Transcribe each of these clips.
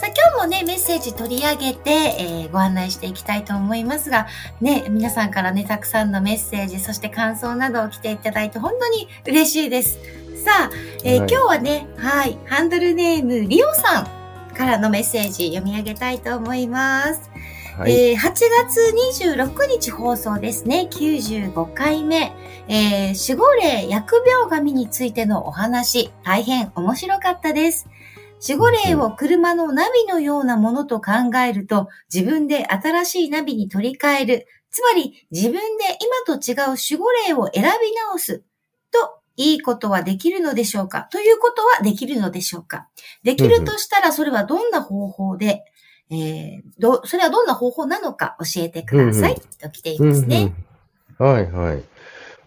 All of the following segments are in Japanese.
さあ、今日もね、メッセージ取り上げて、えーご案内していきたいと思いますが、ね、皆さんからね、たくさんのメッセージ、そして感想などを来ていただいて、本当に嬉しいです。さあ、えーはい今日はね、はい、ハンドルネーム、リオさんからのメッセージ読み上げたいと思います。はい。えー8月26日放送ですね。95回目。えー守護霊疫病神についてのお話、大変面白かったです。守護霊を車のナビのようなものと考えると、自分で新しいナビに取り替える。つまり、自分で今と違う守護霊を選び直す。と、いいことはできるのでしょうか？ということはできるのでしょうか？できるとしたら、それはどんな方法で、えー、ど、それはどんな方法なのか教えてください。うんと来ていますね。うんうんはいはい。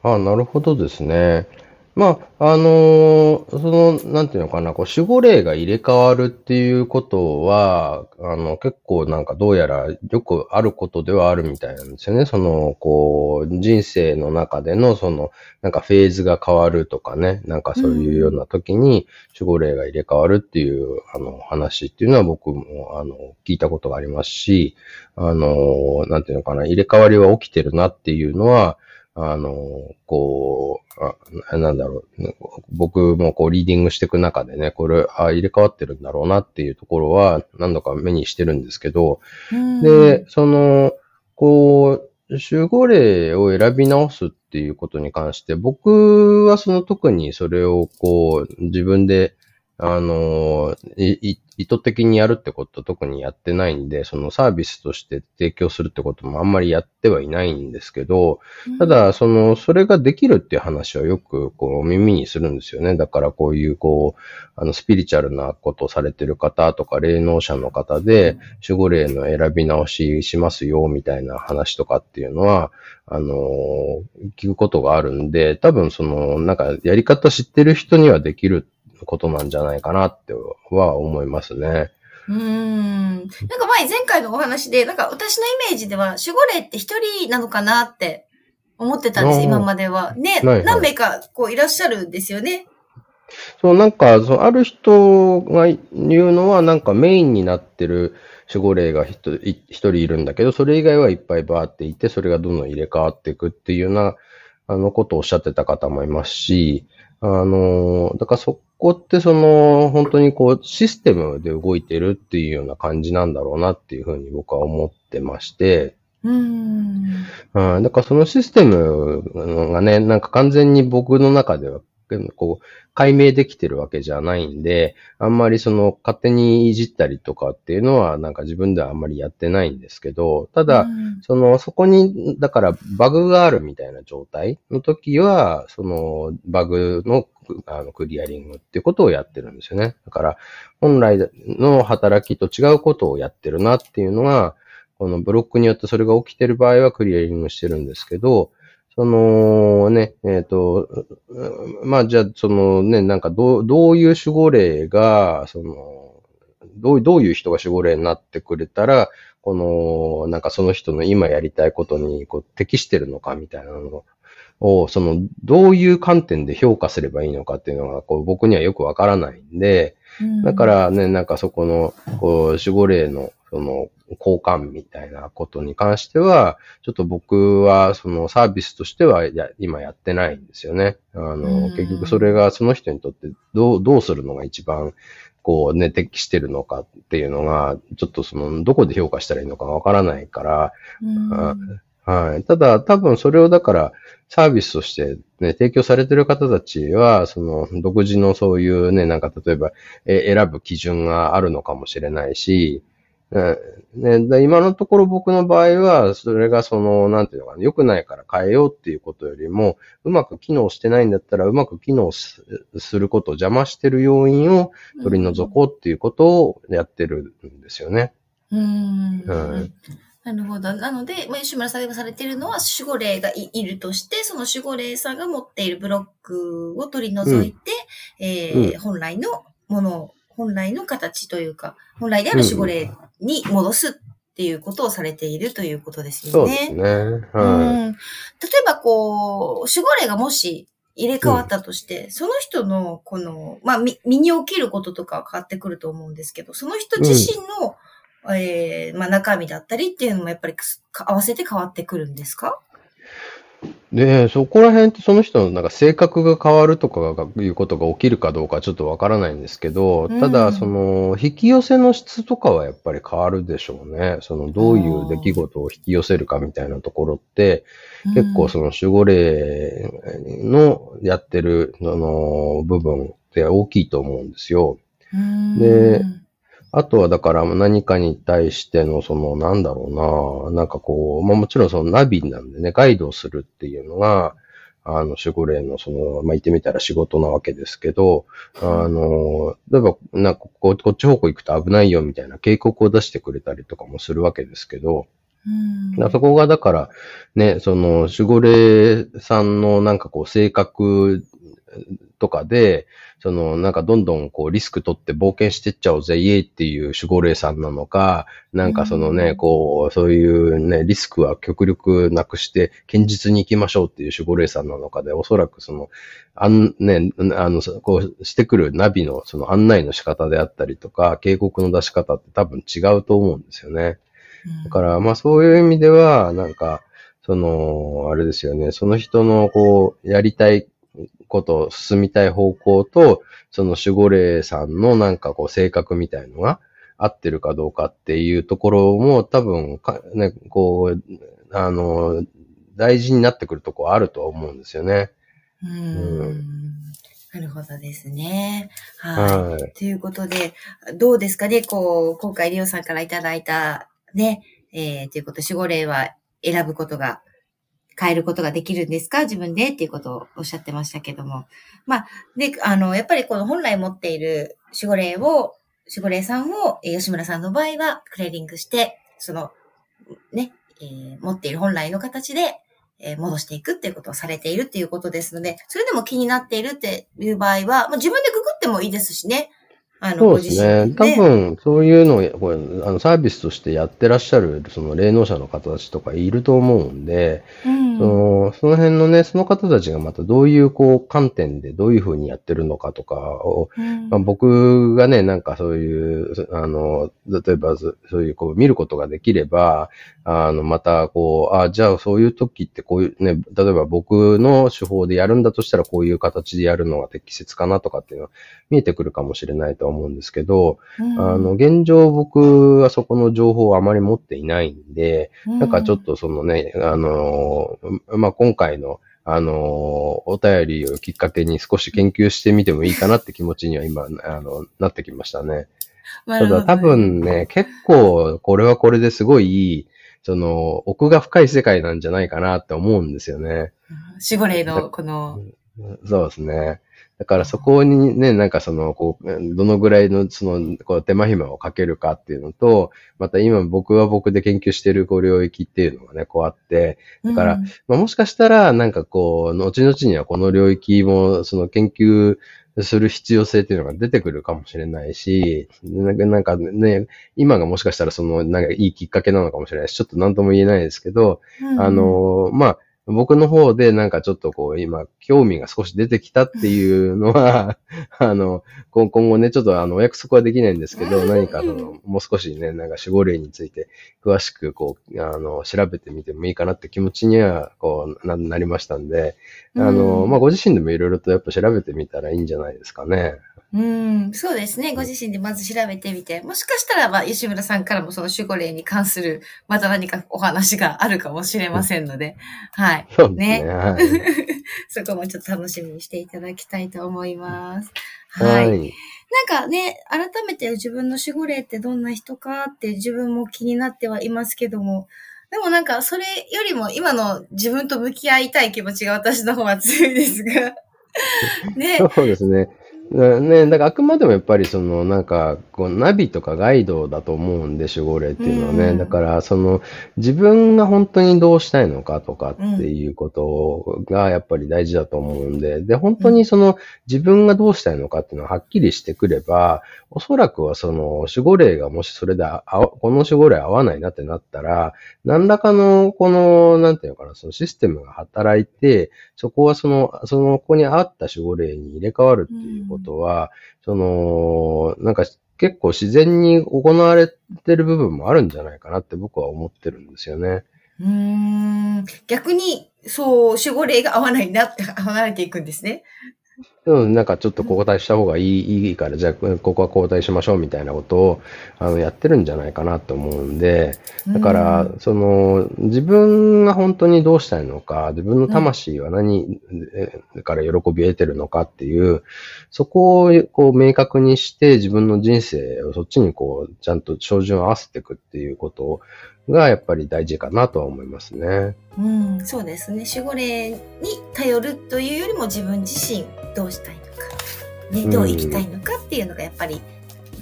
あ、なるほどですね。まあ、あのーその、なんていうのかな、こう、守護霊が入れ替わるっていうことは、あの、結構なんかどうやらよくあることではあるみたいなんですよね。その、こう、人生の中での、その、なんかフェーズが変わるとかね、なんかそういうような時に守護霊が入れ替わるっていう、あの、話っていうのは僕も、あの、聞いたことがありますし、あの、なんていうのかな、入れ替わりは起きてるなっていうのは、あの、こう、あなんだろう、僕もこうリーディングしていく中でね、これ、あ入れ替わってるんだろうなっていうところは何度か目にしてるんですけど、うん。で、その、こう、守護霊を選び直すっていうことに関して、僕はその特にそれをこう、自分で、あの、いい意図的にやるってことは特にやってないんで、そのサービスとして提供するってこともあんまりやってはいないんですけど、た、だ、その、それができるっていう話はよく、こう、耳にするんですよね。だから、こういう、こう、あの、スピリチュアルなことをされてる方とか、霊能者の方で、守護霊の選び直ししますよ、みたいな話とかっていうのは、あの、聞くことがあるんで、多分、その、なんか、やり方知ってる人にはできることなんじゃないかなっては思いますね。うーん。なんか前、前回のお話で、なんか私のイメージでは、守護霊って一人なのかなって思ってたんです、今までは。ね、はいはい何名かこういらっしゃるんですよね。そう、なんか、そうある人が言うのは、なんかメインになってる守護霊が一人い一人いるんだけど、それ以外はいっぱいバーっていて、それがどんどん入れ替わっていくっていうような、あの、ことをおっしゃってた方もいますし、あの、だからそこってその、本当にこう、システムで動いてるっていうような感じなんだろうなっていうふうに僕は思ってまして、うーん。うん、だからそのシステムがね、なんか完全に僕の中では、こう、解明できてるわけじゃないんで、あんまりその勝手にいじったりとかっていうのはなんか自分ではあんまりやってないんですけど、ただ、うんその、そこに、だからバグがあるみたいな状態の時は、そのバグのあのクリアリングっていうことをやってるんですよね。だから、本来の働きと違うことをやってるなっていうのが、このブロックによってそれが起きてる場合はクリアリングしてるんですけど、そのね、えっ、と、うんまあじゃあ、そのね、なんかどう、どういう守護霊が、その、どうどういう人が守護霊になってくれたら、この、なんかその人の今やりたいことにこう適してるのかみたいなのを、その、どういう観点で評価すればいいのかっていうのが、こう僕にはよくわからないんで、だか、らね、なんかそこの、こう、守護霊の、その、交換みたいなことに関しては、ちょっと僕は、そのサービスとしてはや、今やってないんですよね。あうんの、結局それがその人にとってどう、どうするのが一番、こうね、適してるのかっていうのが、ちょっとその、どこで評価したらいいのかわからないから、はい。ただ、多分それをだから、サービスとしてね、提供されてる方たちは、その、独自のそういうね、なんか例えば、え選ぶ基準があるのかもしれないし、うんね、で今のところ僕の場合は、それがその、なんていうのかな、良くないから変えようっていうことよりも、うまく機能してないんだったら、うまく機能すすることを邪魔してる要因を取り除こうっていうことをやってるんですよね。うーん。はいなるほど。なので、まあ、吉村さんがされているのは守護霊がいいるとして、その守護霊さんが持っているブロックを取り除いて、えーうん本来のものを、本来の形というか、本来である守護霊に戻すっていうことをされているということですよね。そうですね。うはん例えば、こう、守護霊がもし入れ替わったとして、その人の、この、まあ、み身に起きることとかは変わってくると思うんですけど、その人自身の、えーまあ、中身だったりっていうのもやっぱり合わせて変わってくるんですか？い。で、そこら辺ってその人のなんか性格が変わるとかがいうことが起きるかどうかちょっとわからないんですけど、ただ、うんその、引き寄せの質とかはやっぱり変わるでしょうね。その、どういう出来事を引き寄せるかみたいなところって、結構その守護霊のやってる、あの、部分って大きいと思うんですよ。うんであとはだから何かに対してのそのなんだろうな、なんかこう、まあもちろんそのナビなんでね、ガイドをするっていうのが、あの守護霊のその、まあ言ってみたら仕事なわけですけど、あの、例えばなんかこうこっち方向行くと危ないよみたいな警告を出してくれたりとかもするわけですけど、うん。そこがだから、ね、その守護霊さんのなんかこう性格とかで、そのなんかどんどんこうリスク取って冒険してっちゃおうぜ、イエイっていう守護霊さんなのか、なんかそのね、うんこう、そういうね、リスクは極力なくして、堅実に行きましょうっていう守護霊さんなのかで、おそらくその、あん、ね、あの、そこうしてくるナビのその案内の仕方であったりとか、警告の出し方って多分違うと思うんですよね。だから、まあそういう意味では、なんか、その、あれですよね、その人のこう、やりたいこと、進みたい方向と、その守護霊さんのなんかこう、性格みたいのが合ってるかどうかっていうところも多分か、ね、こう、あの、大事になってくるところあるとは思うんですよね。う。うんなるほどですね。はい。はい。ということで、どうですかね？こう、今回リオさんからいただいた、ね、えー、ということ、守護霊は選ぶことが、変えることができるんですか？自分で？っていうことをおっしゃってましたけども。まあ、で、あの、やっぱりこの本来持っている守護霊を、守護霊さんを、え吉村さんの場合はクレーリングして、その、ね、えー持っている本来の形で、えー戻していくっていうことをされているっていうことですので、それでも気になっているっていう場合は、まあ、自分でググってもいいですしね。あの、そうですね。身多分、そういうのを、これあの、サービスとしてやってらっしゃる、その霊能者の方たちとかいると思うんで、うん。その、その辺のね、その方たちがまたどういう、こう、観点でどういうふうにやってるのかとかを、うん。まあ、僕がね、なんかそういう、あの、例えばそそういう、こう、見ることができれば、あの、また、こう、あ、じゃあそういう時ってこういうね、例えば僕の手法でやるんだとしたらこういう形でやるのが適切かなとかっていうのは見えてくるかもしれないとは思うんですけど、うん。あの、現状僕はそこの情報をあまり持っていないんで、なんかちょっとそのね、あのー、まあ、今回の、あのー、お便りをきっかけに少し研究してみてもいいかなって気持ちには今、あの、なってきましたね。ただ多分ね、結構これはこれですごい、その、奥が深い世界なんじゃないかなって思うんですよね。守護霊のこの、そうですね。だからそこにね、なんかその、こう、どのぐらいのその、こう手間暇をかけるかっていうのと、また今僕は僕で研究しているこう領域っていうのがね、こうあって、だからうんまあ、もしかしたら、なんかこう、後々にはこの領域も、その研究する必要性っていうのが出てくるかもしれないし、なんかなんかね、今がもしかしたらその、なんかいいきっかけなのかもしれないし、ちょっと何とも言えないですけど、あ、の、まあ、僕の方でなんかちょっとこう今興味が少し出てきたっていうのは、あの、今今後ね、ちょっとあのお約束はできないんですけど、何かその、もう少しね、なんか守護霊について詳しくこう、あの、調べてみてもいいかなって気持ちにはこうななりましたんで、あの、うんまあ、ご自身でもいろいろとやっぱ調べてみたらいいんじゃないですかね。うん、そうですね。ご自身でまず調べてみて、もしかしたらば、吉村さんからもその守護霊に関する、また何かお話があるかもしれませんので、はい。そうですね。ねはい。そこもちょっと楽しみにしていただきたいと思います。ははい。い。なんかね、改めて自分の守護霊ってどんな人かって自分も気になってはいますけども、でもなんかそれよりも今の自分と向き合いたい気持ちが私の方は強いですが。ね。そうですね。ね、だからあくまでもやっぱりそのなんかこうナビとかガイドだと思うんで守護霊っていうのはね、うん、だからその自分が本当にどうしたいのかとかっていうことがやっぱり大事だと思うんで、で、本当にその自分がどうしたいのかっていうのははっきりしてくれば、おそらくはその守護霊がもしそれであ、この守護霊合わないなってなったら、何らかのこの、なんていうのかな、そのシステムが働いて、そこはその、その子に合った守護霊に入れ替わるっていうことことは、その、なんか結構自然に行われてる部分もあるんじゃないかなって僕は思ってるんですよね。うん。逆に、そう、守護霊が合わないなって離れていくんですね。うん、なんかちょっと交代した方がいいいいから、じゃあここは交代しましょうみたいなことをあのやってるんじゃないかなと思うんで、だから、その自分が本当にどうしたいのか、自分の魂は何から喜びを得てるのかっていう、そこをこう明確にして自分の人生をそっちにこうちゃんと照準を合わせていくっていうことがやっぱり大事かなとは思いますね。うん、そうですね。守護霊に頼るというよりも自分自身どうしたいのか、ね、どう生きたいのかっていうのがやっぱり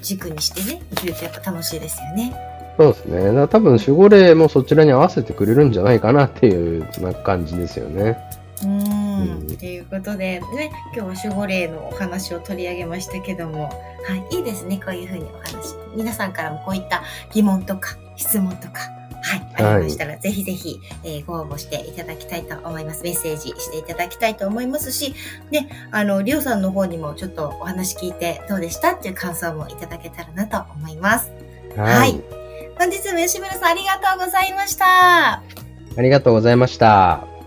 軸にしてね、生きるとやっぱ楽しいですよね。そうですね。だから多分守護霊もそちらに合わせてくれるんじゃないかなっていうな感じですよね。うん。ということで、ね、今日は守護霊のお話を取り上げましたけども、はい、いいですね、こういうふうにお話。皆さんからもこういった疑問とか質問とか、はい、ありましたら、はい、ぜひぜひ、えー、ご応募していただきたいと思います。メッセージしていただきたいと思いますし、で、あの、りょうさんの方にもちょっとお話聞いてどうでしたっていう感想もいただけたらなと思います。はい。はい、本日も吉村さんありがとうございました。ありがとうございました。